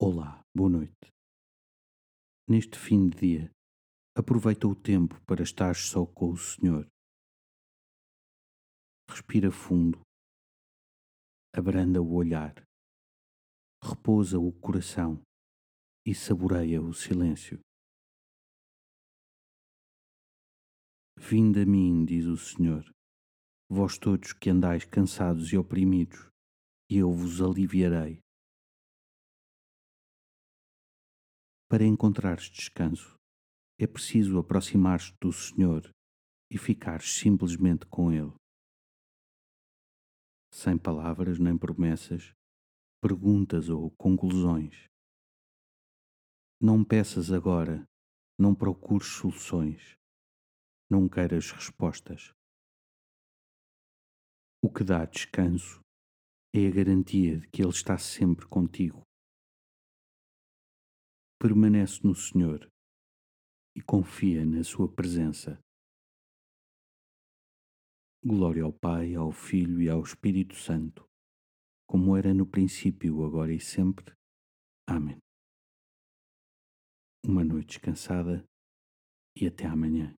Olá, boa noite. Neste fim de dia, aproveita o tempo para estar só com o Senhor. Respira fundo, abranda o olhar, repousa o coração e saboreia o silêncio. Vinde a mim, diz o Senhor, vós todos que andais cansados e oprimidos, e eu vos aliviarei. Para encontrares descanso, é preciso aproximar-te do Senhor e ficares simplesmente com Ele. Sem palavras nem promessas, perguntas ou conclusões. Não peças agora, não procures soluções, não queiras respostas. O que dá descanso é a garantia de que Ele está sempre contigo permanece no Senhor e confia na Sua presença. Glória ao Pai, ao Filho e ao Espírito Santo, como era no princípio, agora e sempre. Amém. Uma noite descansada e até amanhã.